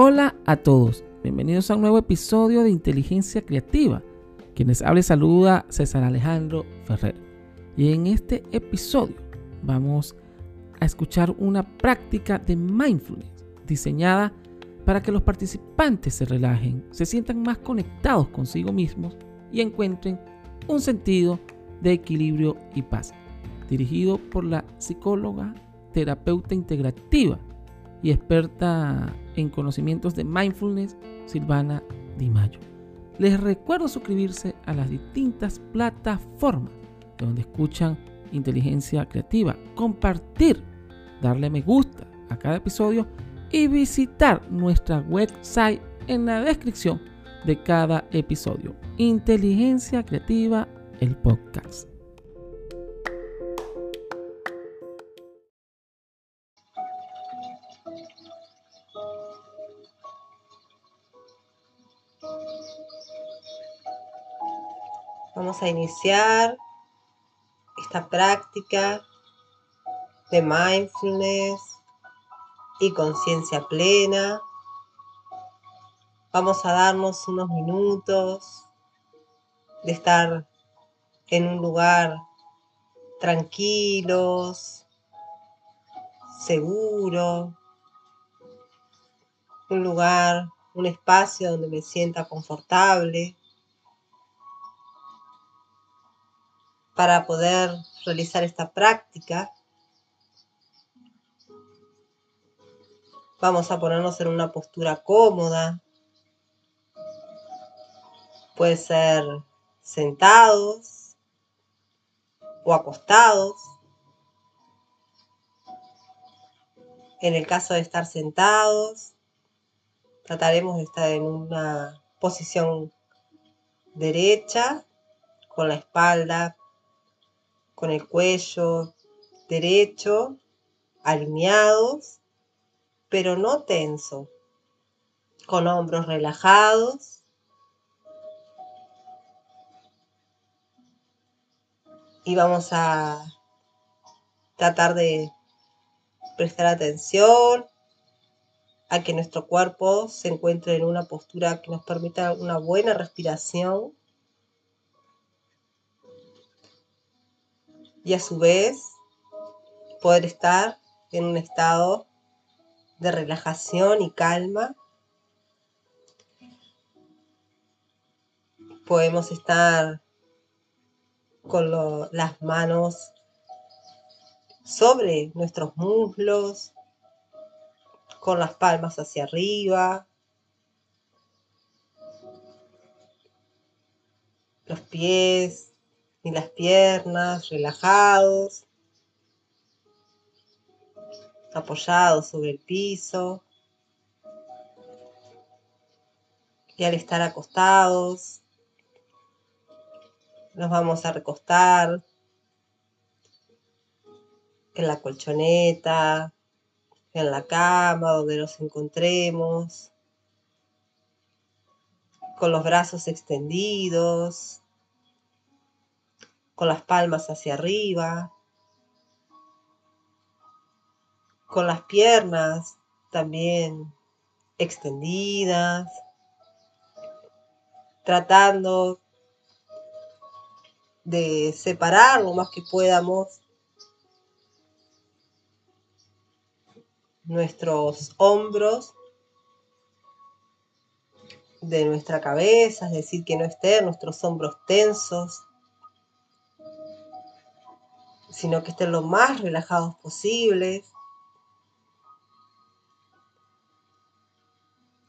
Hola a todos, bienvenidos a un nuevo episodio de Inteligencia Creativa. Quienes hable saluda César Alejandro Ferrer. Y en este episodio vamos a escuchar una práctica de mindfulness diseñada para que los participantes se relajen, se sientan más conectados consigo mismos y encuentren un sentido de equilibrio y paz. Dirigido por la psicóloga, terapeuta integrativa y experta en conocimientos de mindfulness, Silvana Di Mayo. Les recuerdo suscribirse a las distintas plataformas donde escuchan inteligencia creativa, compartir, darle me gusta a cada episodio y visitar nuestra website en la descripción de cada episodio. Inteligencia creativa, el podcast. Vamos a iniciar esta práctica de mindfulness y conciencia plena. Vamos a darnos unos minutos de estar en un lugar tranquilos, seguro, un lugar, un espacio donde me sienta confortable. Para poder realizar esta práctica, vamos a ponernos en una postura cómoda. Puede ser sentados o acostados. En el caso de estar sentados, trataremos de estar en una posición derecha, con la espalda con el cuello derecho, alineados, pero no tenso, con hombros relajados. Y vamos a tratar de prestar atención a que nuestro cuerpo se encuentre en una postura que nos permita una buena respiración y a su vez poder estar en un estado de relajación y calma. Podemos estar con las manos sobre nuestros muslos, con las palmas hacia arriba, los pies y las piernas relajados, apoyados sobre el piso. Y al estar acostados, nos vamos a recostar en la colchoneta, en la cama donde nos encontremos, con los brazos extendidos, con las palmas hacia arriba, con las piernas también extendidas, tratando de separar lo más que podamos nuestros hombros de nuestra cabeza, es decir, que no estén nuestros hombros tensos, sino que estén lo más relajados posibles.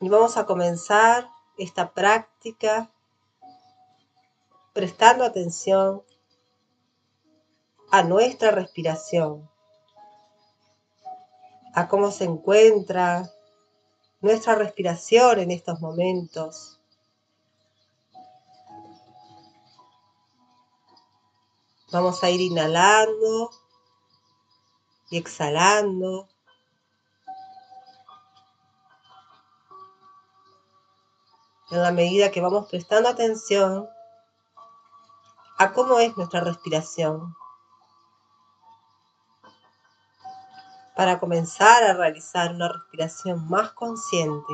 Y vamos a comenzar esta práctica prestando atención a nuestra respiración, a cómo se encuentra nuestra respiración en estos momentos. Vamos a ir inhalando y exhalando. En la medida que vamos prestando atención a cómo es nuestra respiración. Para comenzar a realizar una respiración más consciente.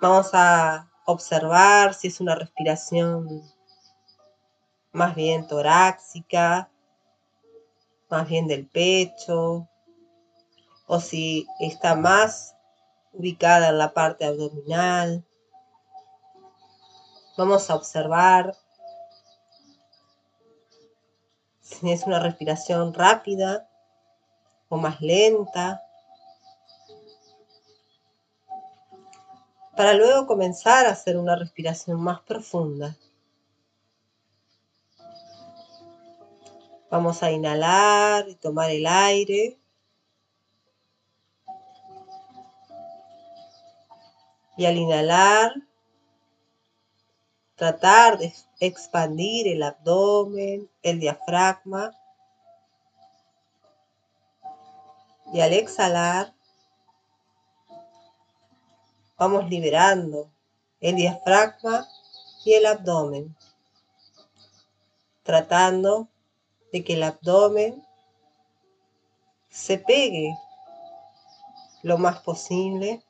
Vamos a observar si es una respiración más bien torácica, más bien del pecho, o si está más ubicada en la parte abdominal. Vamos a observar si es una respiración rápida o más lenta. Para luego comenzar a hacer una respiración más profunda. Vamos a inhalar y tomar el aire. Y al inhalar, tratar de expandir el abdomen, el diafragma. Y al exhalar, vamos liberando el diafragma y el abdomen, tratando de que el abdomen se pegue lo más posible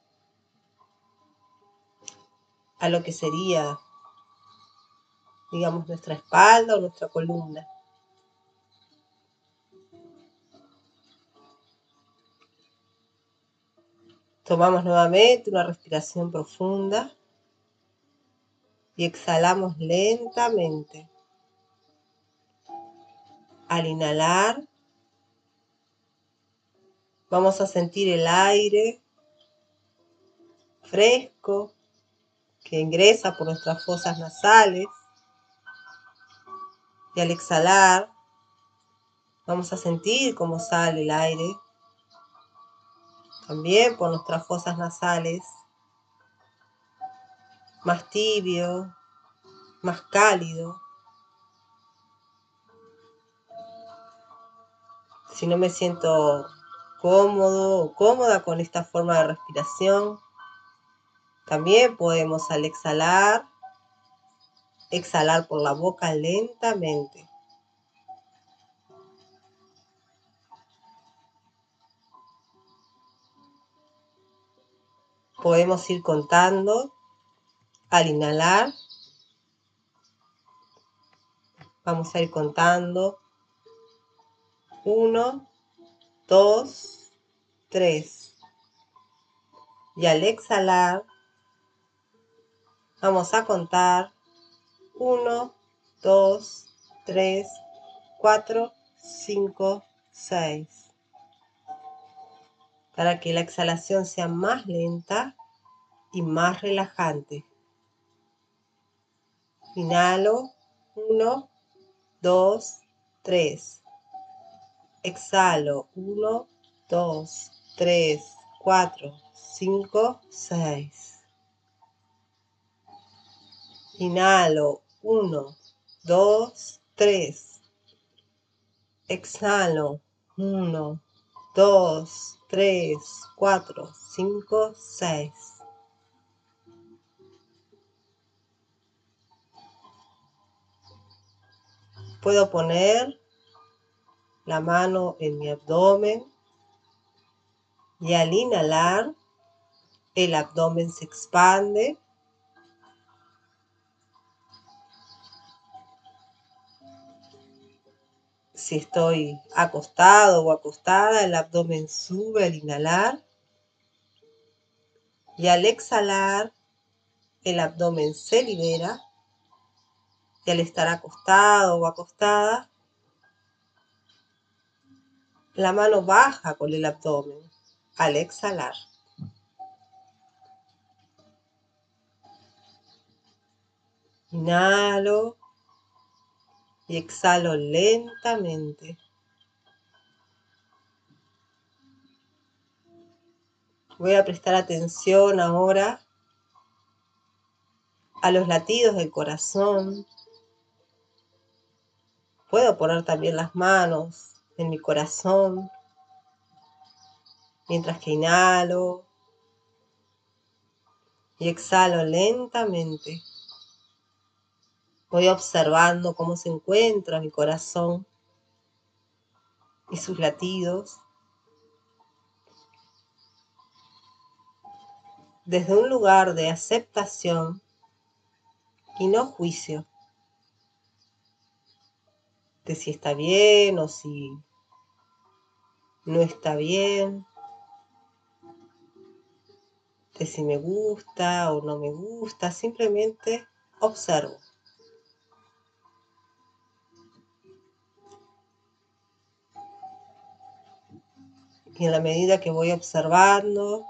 a lo que sería, digamos, nuestra espalda o nuestra columna. Tomamos nuevamente una respiración profunda y exhalamos lentamente. Al inhalar, vamos a sentir el aire fresco que ingresa por nuestras fosas nasales. Y al exhalar, vamos a sentir cómo sale el aire también por nuestras fosas nasales, más tibio, más cálido. Si no me siento cómodo o cómoda con esta forma de respiración, también podemos al exhalar, exhalar por la boca lentamente. Podemos ir contando al inhalar. Vamos a ir contando. Uno, dos, tres. Y al exhalar, vamos a contar. Uno, dos, tres, cuatro, cinco, seis para que la exhalación sea más lenta y más relajante. Inhalo, 1, 2, 3. Exhalo, 1, 2, 3, 4, 5, 6. Inhalo, 1, 2, 3. Exhalo, 1, 2, 3, 4, 5, 6. Puedo poner la mano en mi abdomen y al inhalar el abdomen se expande Si estoy acostado o acostada, el abdomen sube al inhalar. Y al exhalar, el abdomen se libera. Y al estar acostado o acostada, la mano baja con el abdomen al exhalar. Inhalo y exhalo lentamente. Voy a prestar atención ahora a los latidos del corazón. Puedo poner también las manos en mi corazón mientras que inhalo y exhalo lentamente. Voy observando cómo se encuentra mi corazón y sus latidos. desde un lugar de aceptación y no juicio de si está bien o si no está bien, de si me gusta o no me gusta, simplemente observo. Y en la medida que voy observando,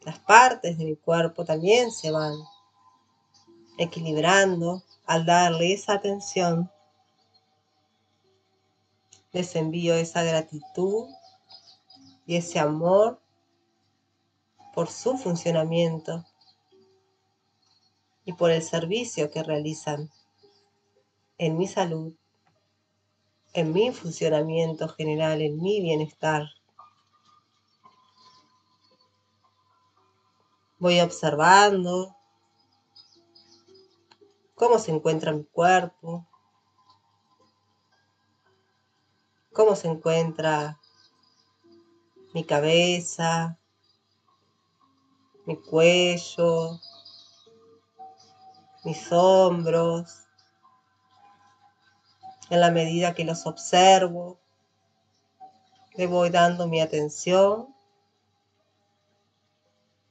las partes de mi cuerpo también se van equilibrando al darle esa atención. Les envío esa gratitud y ese amor por su funcionamiento y por el servicio que realizan en mi salud, en mi funcionamiento general, en mi bienestar. Voy observando cómo se encuentra mi cuerpo, cómo se encuentra mi cabeza, mi cuello, mis hombros. En la medida que los observo, le voy dando mi atención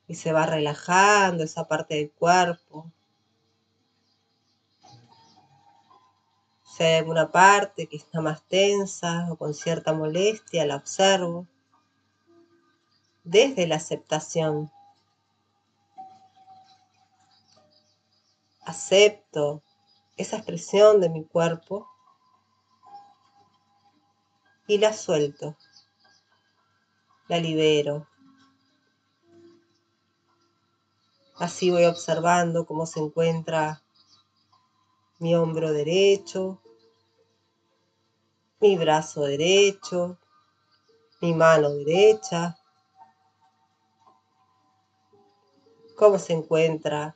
y se va relajando esa parte del cuerpo. Si hay alguna parte que está más tensa o con cierta molestia, la observo desde la aceptación. Acepto esa expresión de mi cuerpo y la suelto, la libero. Así voy observando cómo se encuentra mi hombro derecho, mi brazo derecho, mi mano derecha, cómo se encuentra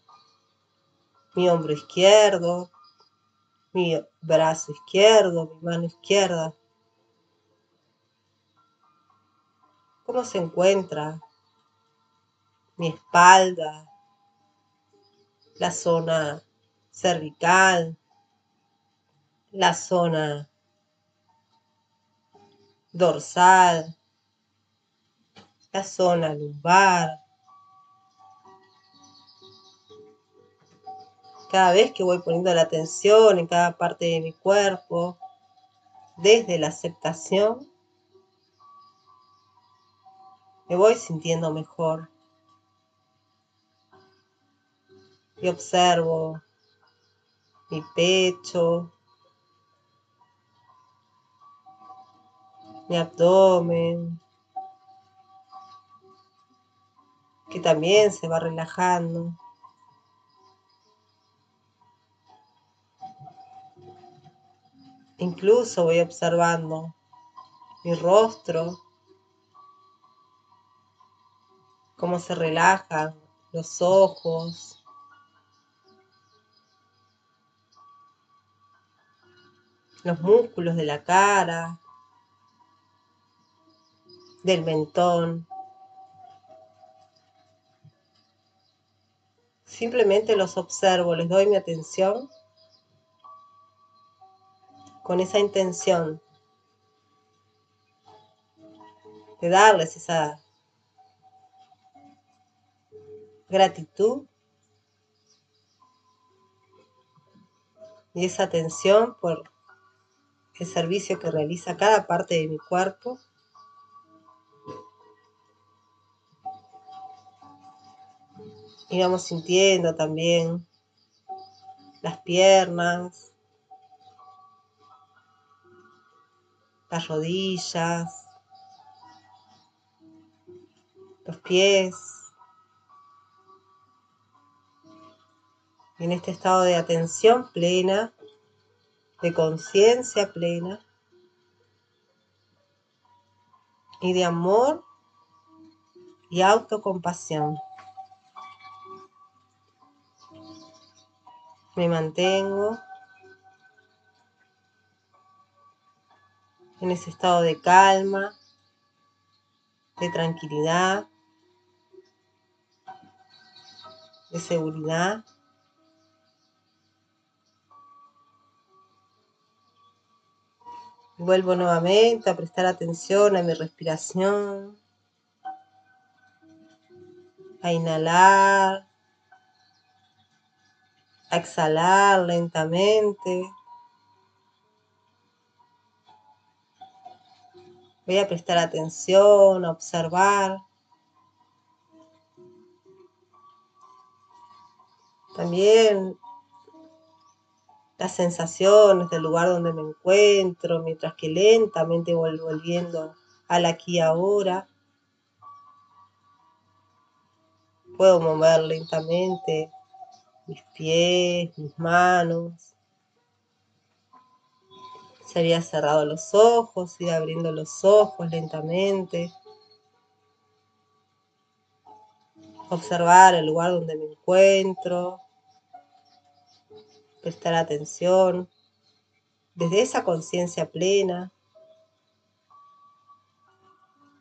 mi hombro izquierdo, mi brazo izquierdo, mi mano izquierda, cómo se encuentra mi espalda, la zona cervical, la zona dorsal, la zona lumbar. Cada vez que voy poniendo la atención en cada parte de mi cuerpo, desde la aceptación, me voy sintiendo mejor. Y observo mi pecho, mi abdomen, que también se va relajando. Incluso voy observando mi rostro, cómo se relajan los ojos, los músculos de la cara, del mentón. Simplemente los observo, les doy mi atención con esa intención de darles esa gratitud y esa atención por el servicio que realiza cada parte de mi cuerpo. Y vamos sintiendo también las piernas, las rodillas, los pies. En este estado de atención plena, de conciencia plena y de amor y autocompasión. Me mantengo en ese estado de calma, de tranquilidad, de seguridad. Vuelvo nuevamente a prestar atención a mi respiración, a inhalar, a exhalar lentamente. Voy a prestar atención, a observar. También las sensaciones del lugar donde me encuentro, mientras que lentamente voy volviendo al aquí y ahora. Puedo mover lentamente mis pies, mis manos. Se había cerrado los ojos, y abriendo los ojos lentamente. Observar el lugar donde me encuentro, prestar atención desde esa conciencia plena,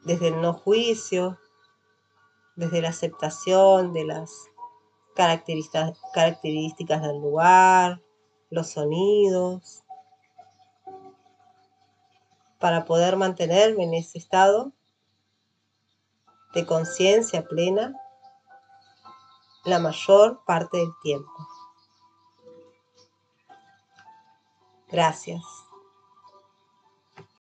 desde el no juicio, desde la aceptación de las características, del lugar, los sonidos, para poder mantenerme en ese estado de conciencia plena la mayor parte del tiempo. Gracias.